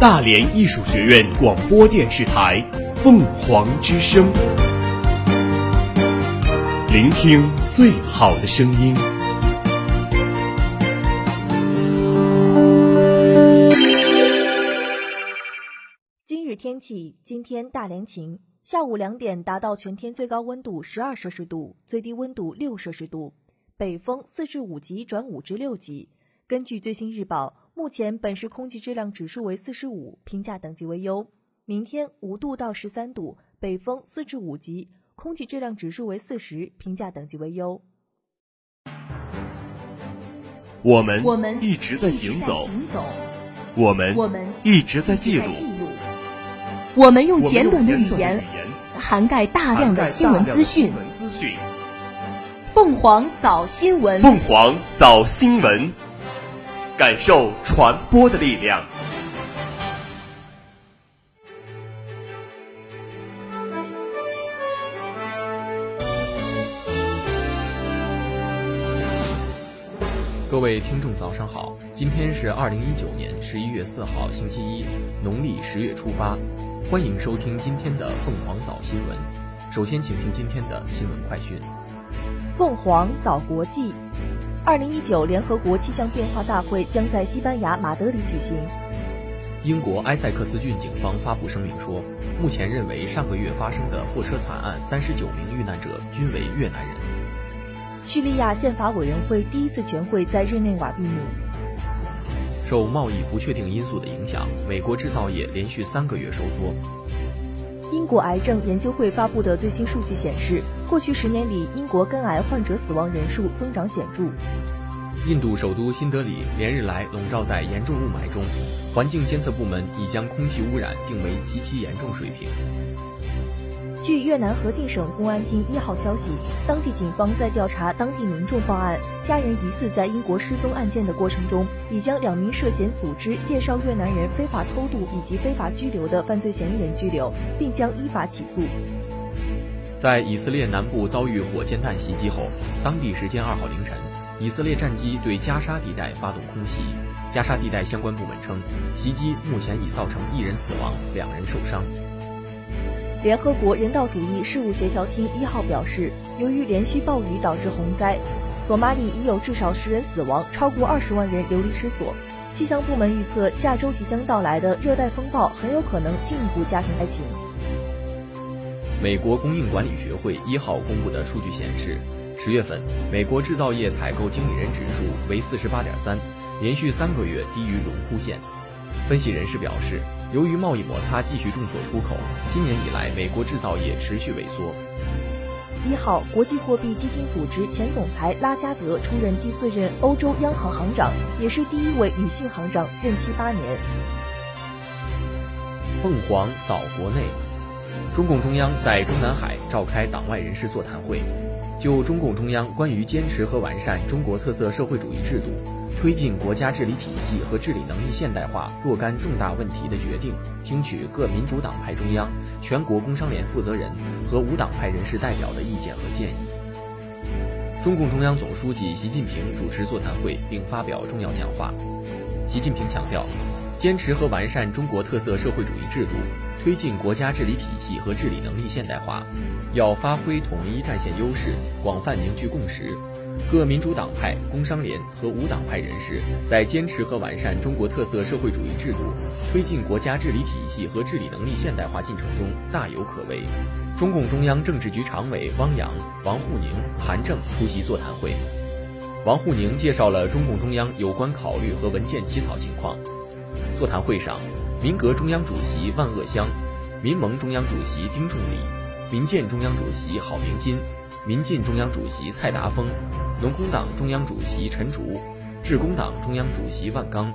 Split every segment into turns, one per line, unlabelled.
大连艺术学院广播电视台凤凰之声，聆听最好的声音。
今日天气：今天大连晴，下午两点达到全天最高温度十二摄氏度，最低温度六摄氏度，北风四至五级转五至六级。根据最新日报，目前本市空气质量指数为四十五，评价等级为优。明天五度到十三度，北风四至五级，空气质量指数为四十，评价等级为优。
我们
我们
一直在行走，我们
我们
一直在记录，
我们用简短的语言
言
涵盖大。量的新闻资讯。凤凰早新闻，
凤凰早新闻，感受传播的力量。
各位听众，早上好！今天是二零一九年十一月四号，星期一，农历十月初八。欢迎收听今天的凤凰早新闻。首先，请听今天的新闻快讯。
凤凰早国际，二零一九联合国气象变化大会将在西班牙马德里举行。
英国埃塞克斯郡警方发布声明说，目前认为上个月发生的货车惨案三十九名遇难者均为越南人。
叙利亚宪法委员会第一次全会在日内瓦闭幕。
受贸易不确定因素的影响，美国制造业连续三个月收缩。
英国癌症研究会发布的最新数据显示，过去十年里，英国肝癌患者死亡人数增长显著。
印度首都新德里连日来笼罩在严重雾霾中，环境监测部门已将空气污染定为极其严重水平。
据越南河静省公安厅一号消息，当地警方在调查当地民众报案家人疑似在英国失踪案件的过程中，已将两名涉嫌组织介绍越南人非法偷渡以及非法拘留的犯罪嫌疑人拘留，并将依法起诉。
在以色列南部遭遇火箭弹袭击后，当地时间二号凌晨，以色列战机对加沙地带发动空袭。加沙地带相关部门称，袭击目前已造成一人死亡，两人受伤。
联合国人道主义事务协调厅一号表示，由于连续暴雨导致洪灾，索马里已有至少十人死亡，超过二十万人流离失所。气象部门预测，下周即将到来的热带风暴很有可能进一步加强灾情。
美国供应管理学会一号公布的数据显示，十月份美国制造业采购经理人指数为四十八点三，连续三个月低于荣枯线。分析人士表示，由于贸易摩擦继续重挫出口，今年以来美国制造业持续萎缩。
一号，国际货币基金组织前总裁拉加德出任第四任欧洲央行行长，也是第一位女性行长，任期八年。
凤凰早国内，中共中央在中南海召开党外人士座谈会，就中共中央关于坚持和完善中国特色社会主义制度。推进国家治理体系和治理能力现代化若干重大问题的决定，听取各民主党派中央、全国工商联负责人和无党派人士代表的意见和建议。中共中央总书记习近平主持座谈会并发表重要讲话。习近平强调，坚持和完善中国特色社会主义制度，推进国家治理体系和治理能力现代化，要发挥统一战线优势，广泛凝聚共识。各民主党派、工商联和无党派人士在坚持和完善中国特色社会主义制度、推进国家治理体系和治理能力现代化进程中大有可为。中共中央政治局常委汪洋、王沪宁、韩正出席座谈会。王沪宁介绍了中共中央有关考虑和文件起草情况。座谈会上，民革中央主席万鄂湘、民盟中央主席丁仲礼、民建中央主席郝明金。民进中央主席蔡达峰、农工党中央主席陈竺、致公党中央主席万钢、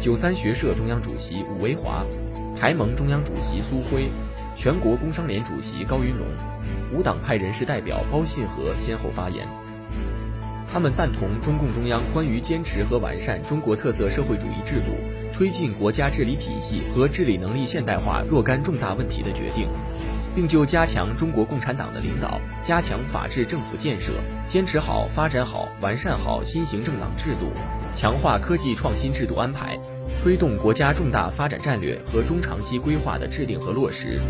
九三学社中央主席武维华、台盟中央主席苏辉、全国工商联主席高云龙、无党派人士代表包信和先后发言。他们赞同中共中央关于坚持和完善中国特色社会主义制度、推进国家治理体系和治理能力现代化若干重大问题的决定。并就加强中国共产党的领导，加强法治政府建设，坚持好、发展好、完善好新型政党制度，强化科技创新制度安排，推动国家重大发展战略和中长期规划的制定和落实，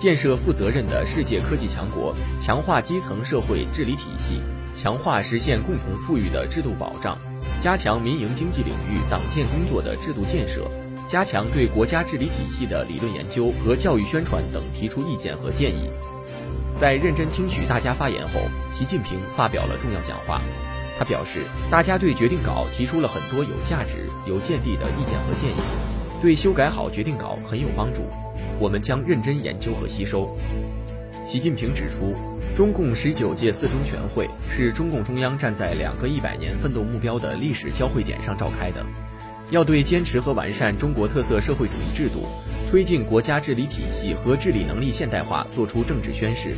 建设负责任的世界科技强国，强化基层社会治理体系，强化实现共同富裕的制度保障，加强民营经济领域党建工作的制度建设，加强对国家治理体系的理论研究和教育宣传等提出意见和建议。在认真听取大家发言后，习近平发表了重要讲话。他表示，大家对决定稿提出了很多有价值、有见地的意见和建议，对修改好决定稿很有帮助。我们将认真研究和吸收。习近平指出，中共十九届四中全会是中共中央站在两个一百年奋斗目标的历史交汇点上召开的，要对坚持和完善中国特色社会主义制度，推进国家治理体系和治理能力现代化作出政治宣示。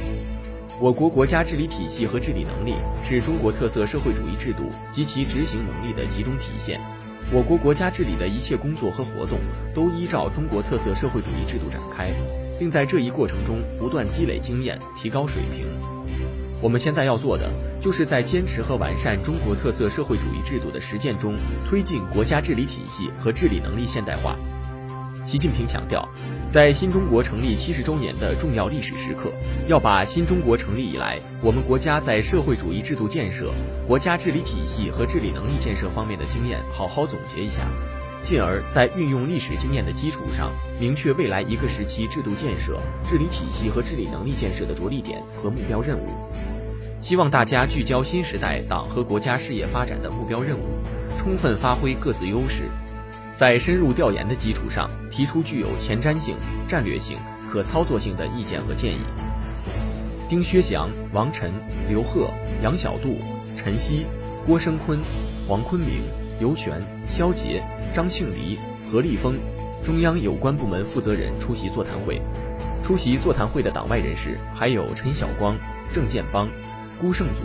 我国国家治理体系和治理能力是中国特色社会主义制度及其执行能力的集中体现。我国国家治理的一切工作和活动都依照中国特色社会主义制度展开，并在这一过程中不断积累经验，提高水平。我们现在要做的，就是在坚持和完善中国特色社会主义制度的实践中，推进国家治理体系和治理能力现代化。习近平强调。在新中国成立七十周年的重要历史时刻，要把新中国成立以来我们国家在社会主义制度建设、国家治理体系和治理能力建设方面的经验好好总结一下，进而，在运用历史经验的基础上，明确未来一个时期制度建设、治理体系和治理能力建设的着力点和目标任务。希望大家聚焦新时代党和国家事业发展的目标任务，充分发挥各自优势。在深入调研的基础上，提出具有前瞻性、战略性、可操作性的意见和建议。丁薛祥、王晨、刘鹤、杨小杜、陈曦、郭声琨、王坤明、尤权、肖捷、张庆黎、何立峰，中央有关部门负责人出席座谈会。出席座谈会的党外人士还有陈晓光、郑建邦、辜胜祖、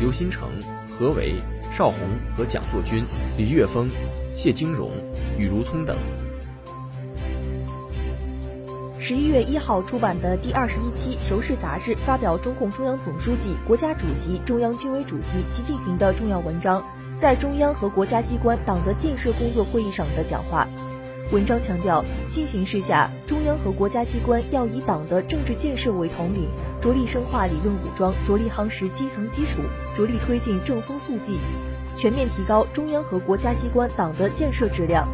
刘新成、何为、邵红和蒋作军、李岳峰。谢金荣、宇如聪等。
十一月一号出版的第二十一期《求是》杂志发表中共中央总书记、国家主席、中央军委主席习近平的重要文章，在中央和国家机关党的建设工作会议上的讲话。文章强调，新形势下，中央和国家机关要以党的政治建设为统领，着力深化理论武装，着力夯实基层基础，着力推进正风肃纪。全面提高中央和国家机关党的建设质量，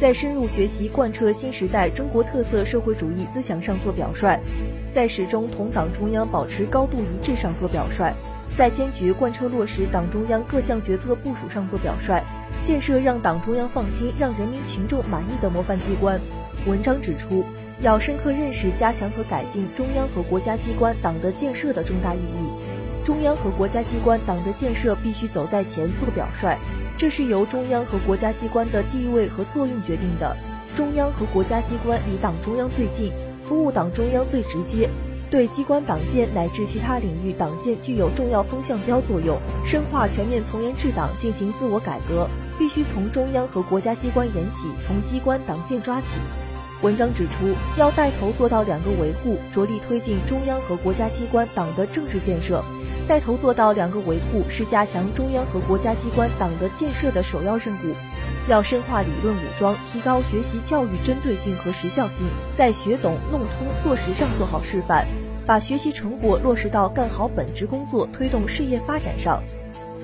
在深入学习贯彻新时代中国特色社会主义思想上做表率，在始终同党中央保持高度一致上做表率，在坚决贯彻落实党中央各项决策部署上做表率，建设让党中央放心、让人民群众满意的模范机关。文章指出，要深刻认识加强和改进中央和国家机关党的建设的重大意义。中央和国家机关党的建设必须走在前做表率，这是由中央和国家机关的地位和作用决定的。中央和国家机关离党中央最近，服务党中央最直接，对机关党建乃至其他领域党建具有重要风向标作用。深化全面从严治党，进行自我改革，必须从中央和国家机关严起，从机关党建抓起。文章指出，要带头做到两个维护，着力推进中央和国家机关党的政治建设。带头做到两个维护，是加强中央和国家机关党的建设的首要任务。要深化理论武装，提高学习教育针对性和实效性，在学懂、弄通、做实上做好示范，把学习成果落实到干好本职工作、推动事业发展上。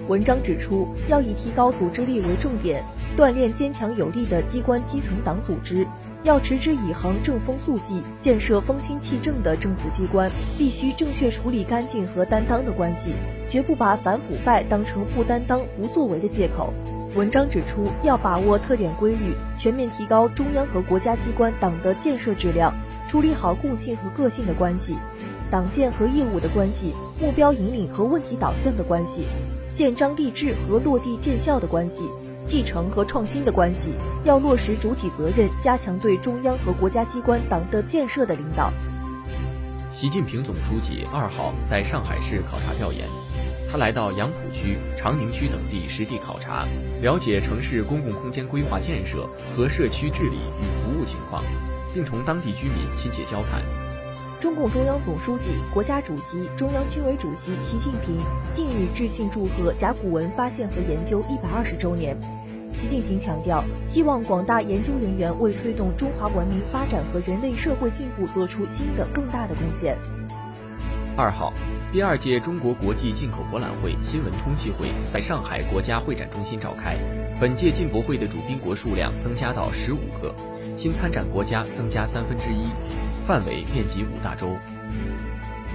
文章指出，要以提高组织力为重点，锻炼坚强有力的机关基层党组织。要持之以恒正风肃纪，建设风清气正的政府机关，必须正确处理干净和担当的关系，绝不把反腐败当成不担当、不作为的借口。文章指出，要把握特点规律，全面提高中央和国家机关党的建设质量，处理好共性和个性的关系，党建和业务的关系，目标引领和问题导向的关系，建章立制和落地见效的关系。继承和创新的关系，要落实主体责任，加强对中央和国家机关党的建设的领导。
习近平总书记二号在上海市考察调研，他来到杨浦区、长宁区等地实地考察，了解城市公共空间规划建设和社区治理与服务情况，并同当地居民亲切交谈。
中共中央总书记、国家主席、中央军委主席习近平近日致信祝贺甲骨文发现和研究一百二十周年。习近平强调，希望广大研究人员为推动中华文明发展和人类社会进步做出新的更大的贡献。
二号，第二届中国国际进口博览会新闻通气会在上海国家会展中心召开。本届进博会的主宾国数量增加到十五个，新参展国家增加三分之一，范围遍及五大洲。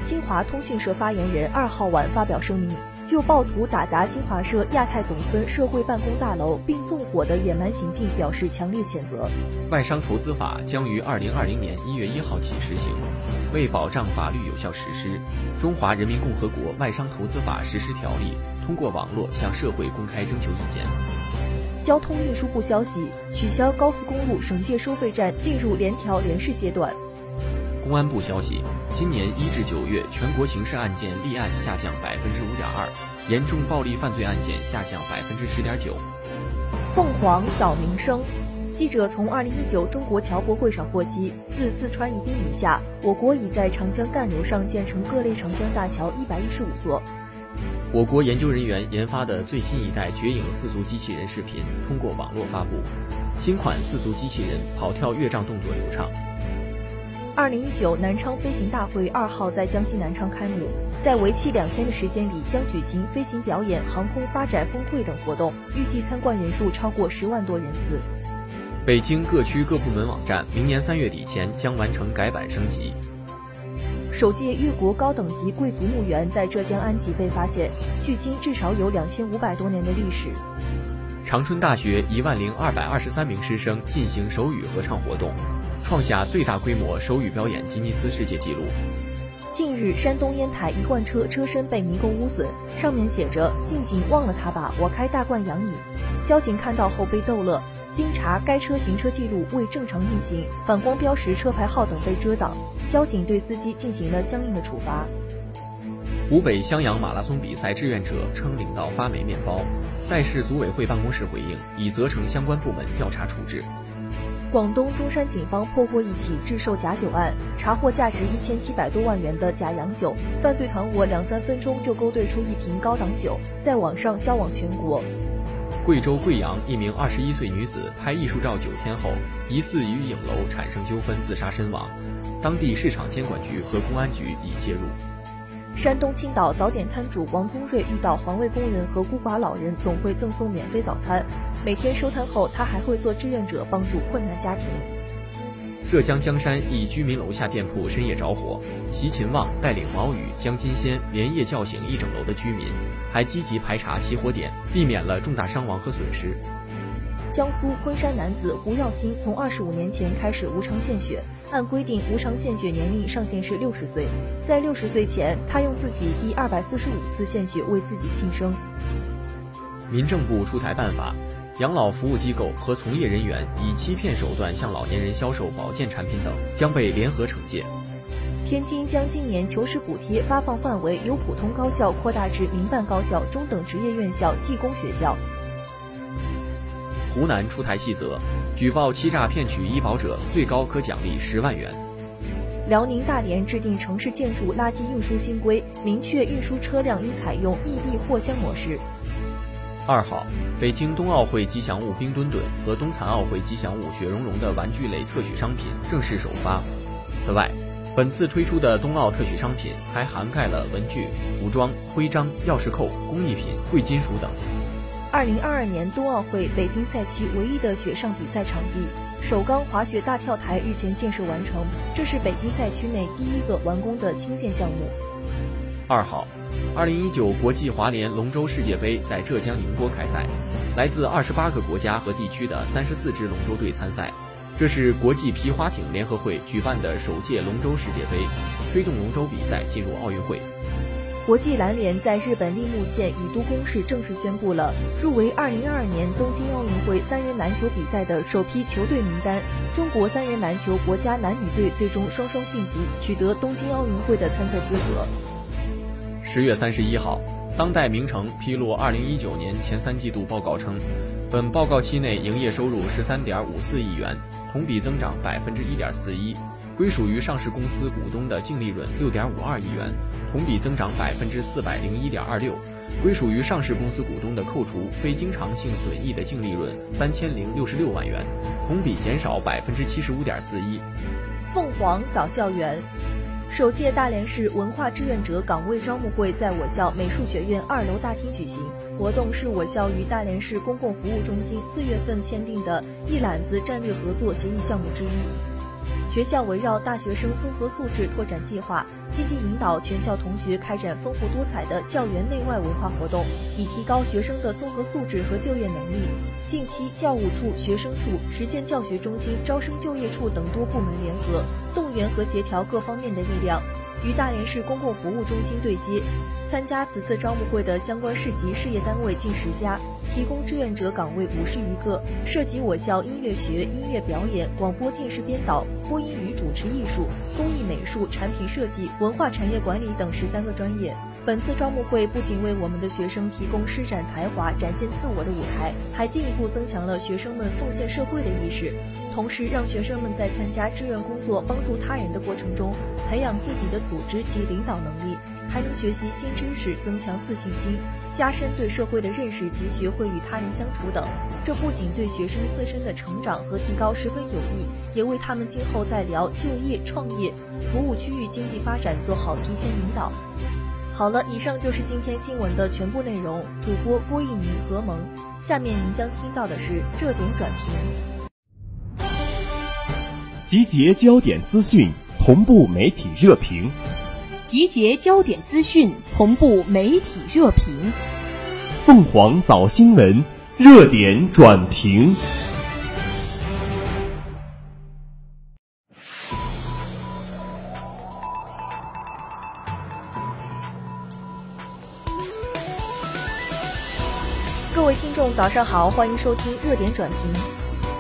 新华通讯社发言人二号晚发表声明。就暴徒打砸新华社亚太总村社会办公大楼并纵火的野蛮行径表示强烈谴责。
外商投资法将于二零二零年一月一号起实行。为保障法律有效实施，《中华人民共和国外商投资法实施条例》通过网络向社会公开征求意见。
交通运输部消息，取消高速公路省界收费站进入联调联试阶段。
公安部消息，今年一至九月，全国刑事案件立案下降百分之五点二，严重暴力犯罪案件下降百分之十点九。
凤凰早民生，记者从二零一九中国侨博会上获悉，自四川宜宾以下，我国已在长江干流上建成各类长江大桥一百一十五座。
我国研究人员研发的最新一代绝影四足机器人视频通过网络发布，新款四足机器人跑跳跃障动作流畅。
二零一九南昌飞行大会二号在江西南昌开幕，在为期两天的时间里，将举行飞行表演、航空发展峰会等活动，预计参观人数超过十万多人次。
北京各区各部门网站明年三月底前将完成改版升级。
首届越国高等级贵族墓园在浙江安吉被发现，距今至少有两千五百多年的历史。
长春大学一万零二百二十三名师生进行手语合唱活动。创下最大规模手语表演吉尼斯世界纪录。
近日，山东烟台一罐车车身被迷宫污损，上面写着“静静忘了他吧，我开大罐养你”。交警看到后被逗乐。经查，该车行车记录未正常运行，反光标识、车牌号等被遮挡，交警对司机进行了相应的处罚。
湖北襄阳马拉松比赛志愿者称领到发霉面包，赛事组委会办公室回应，已责成相关部门调查处置。
广东中山警方破获一起制售假酒案，查获价值一千七百多万元的假洋酒，犯罪团伙两三分钟就勾兑出一瓶高档酒，在网上销往全国。
贵州贵阳一名二十一岁女子拍艺术照九天后，疑似与影楼产生纠纷自杀身亡，当地市场监管局和公安局已介入。
山东青岛早点摊主王宗瑞遇到环卫工人和孤寡老人，总会赠送免费早餐。每天收摊后，他还会做志愿者，帮助困难家庭。
浙江江山一居民楼下店铺深夜着火，席勤旺带领毛宇、江金仙连夜叫醒一整楼的居民，还积极排查起火点，避免了重大伤亡和损失。
江苏昆山男子胡耀新从二十五年前开始无偿献血，按规定无偿献血年龄上限是六十岁。在六十岁前，他用自己第二百四十五次献血为自己庆生。
民政部出台办法，养老服务机构和从业人员以欺骗手段向老年人销售保健产品等，将被联合惩戒。
天津将今年求实补贴发放范围由普通高校扩大至民办高校、中等职业院校、技工学校。
湖南出台细则，举报欺诈骗取医保者，最高可奖励十万元。
辽宁大连制定城市建筑垃圾运输新规，明确运输车辆应采用异地货箱模式。
二号，北京冬奥会吉祥物冰墩墩和冬残奥会吉祥物雪融融的玩具类特许商品正式首发。此外，本次推出的冬奥特许商品还涵盖了文具、服装、徽章、钥匙扣、工艺品、贵金属等。
二零二二年冬奥会北京赛区唯一的雪上比赛场地——首钢滑雪大跳台日前建设完成，这是北京赛区内第一个完工的新建项目。
二号，二零一九国际滑联龙舟世界杯在浙江宁波开赛，来自二十八个国家和地区的三十四支龙舟队参赛，这是国际皮划艇联合会举办的首届龙舟世界杯，推动龙舟比赛进入奥运会。
国际篮联在日本立木县宇都宫市正式宣布了入围2022年东京奥运会三人篮球比赛的首批球队名单。中国三人篮球国家男女队最终双双晋级，取得东京奥运会的参赛资格。
十月三十一号，当代名城披露2019年前三季度报告称，本报告期内营业收入十三点五四亿元，同比增长百分之一点四一。归属于上市公司股东的净利润六点五二亿元，同比增长百分之四百零一点二六；归属于上市公司股东的扣除非经常性损益的净利润三千零六十六万元，同比减少百分之七十五点四一。
凤凰早校园。首届大连市文化志愿者岗位招募会在我校美术学院二楼大厅举行。活动是我校与大连市公共服务中心四月份签订的一揽子战略合作协议项目之一。学校围绕大学生综合素质拓展计划，积极引导全校同学开展丰富多彩的校园内外文化活动，以提高学生的综合素质和就业能力。近期，教务处、学生处、实践教学中心、招生就业处等多部门联合，动员和协调各方面的力量，与大连市公共服务中心对接。参加此次招募会的相关市级事业单位近十家。提供志愿者岗位五十余个，涉及我校音乐学、音乐表演、广播电视编导、播音与主持艺术、工艺美术、产品设计、文化产业管理等十三个专业。本次招募会不仅为我们的学生提供施展才华、展现自我的舞台，还进一步增强了学生们奉献社会的意识，同时让学生们在参加志愿工作、帮助他人的过程中，培养自己的组织及领导能力。还能学习新知识，增强自信心，加深对社会的认识及学会与他人相处等。这不仅对学生自身的成长和提高十分有益，也为他们今后在聊就业、创业、服务区域经济发展做好提前引导。好了，以上就是今天新闻的全部内容。主播郭一宁、何萌，下面您将听到的是热点转评，
集结焦点资讯，同步媒体热评。
集结焦点资讯，同步媒体热评。
凤凰早新闻热点转评。
早上好，欢迎收听热点转评。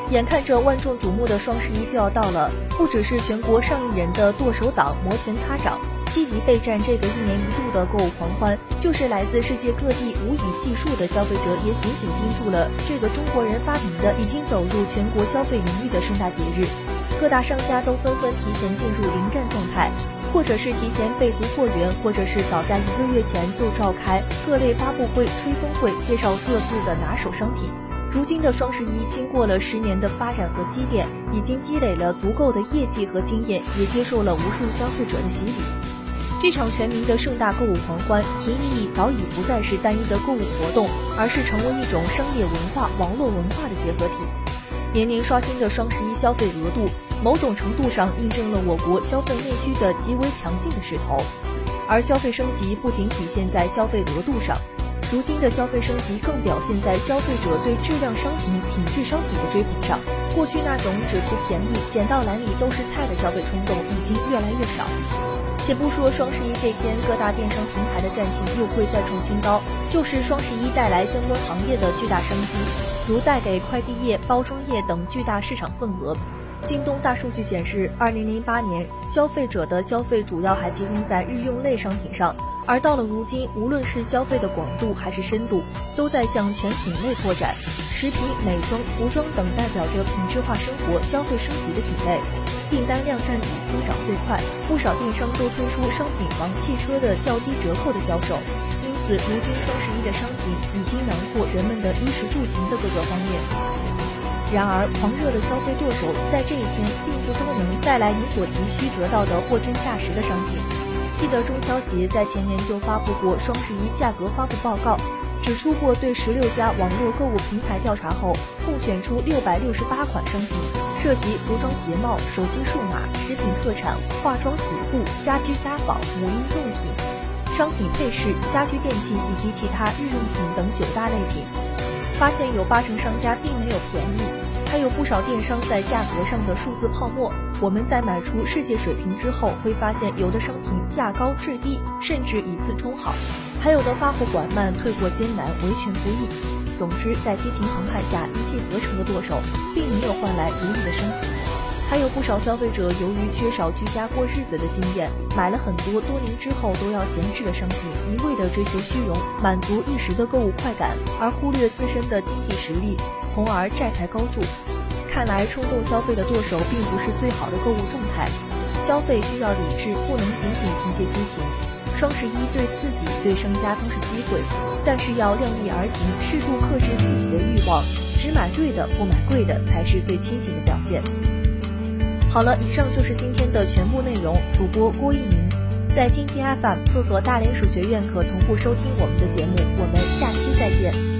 眼看着万众瞩目的双十一就要到了，不只是全国上亿人的剁手党摩拳擦掌。积极备战这个一年一度的购物狂欢，就是来自世界各地无以计数的消费者也紧紧盯住了这个中国人发明的、已经走入全国消费领域的盛大节日。各大商家都纷纷提前进入临战状态，或者是提前备足货源，或者是早在一个月前就召开各类发布会、吹风会，介绍各自的拿手商品。如今的双十一，经过了十年的发展和积淀，已经积累了足够的业绩和经验，也接受了无数消费者的洗礼。这场全民的盛大购物狂欢，其意义早已不再是单一的购物活动，而是成为一种商业文化、网络文化的结合体。年年刷新的双十一消费额度，某种程度上印证了我国消费内需的极为强劲的势头。而消费升级不仅体现在消费额度上，如今的消费升级更表现在消费者对质量商品、品质商品的追捧上。过去那种只图便宜、捡到篮里都是菜的消费冲动，已经越来越少。且不说双十一这天各大电商平台的战绩又会再创新高，就是双十一带来相关行业的巨大商机，如带给快递业、包装业等巨大市场份额。京东大数据显示，二零零八年消费者的消费主要还集中在日用类商品上，而到了如今，无论是消费的广度还是深度，都在向全品类拓展。食品、美妆、服装等代表着品质化生活、消费升级的品类，订单量占比增长最快。不少电商都推出商品房、汽车的较低折扣的销售，因此如今双十一的商品已经囊括人们的衣食住行的各个方面。然而，狂热的消费剁手在这一天并不都能带来你所急需得到的货真价实的商品。记得中消协在前年就发布过双十一价格发布报告。指出过，对十六家网络购物平台调查后，共选出六百六十八款商品，涉及服装鞋帽、手机数码、食品特产、化妆洗护、家居家纺、母婴用品、商品配饰、家居电器以及其他日用品等九大类品。发现有八成商家并没有便宜，还有不少电商在价格上的数字泡沫。我们在买出世界水平之后，会发现有的商品价高质低，甚至以次充好。还有的发货缓慢、退货艰难、维权不易。总之，在激情澎湃下一气呵成的剁手，并没有换来如意的生活。还有不少消费者由于缺少居家过日子的经验，买了很多多年之后都要闲置的商品，一味的追求虚荣，满足一时的购物快感，而忽略自身的经济实力，从而债台高筑。看来冲动消费的剁手并不是最好的购物状态。消费需要理智，不能仅仅凭借激情。双十一对自己、对商家都是机会，但是要量力而行，适度克制自己的欲望，只买对的，不买贵的，才是最清醒的表现。好了，以上就是今天的全部内容。主播郭一鸣，在蜻蜓 FM 搜索大连数学院可同步收听我们的节目。我们下期再见。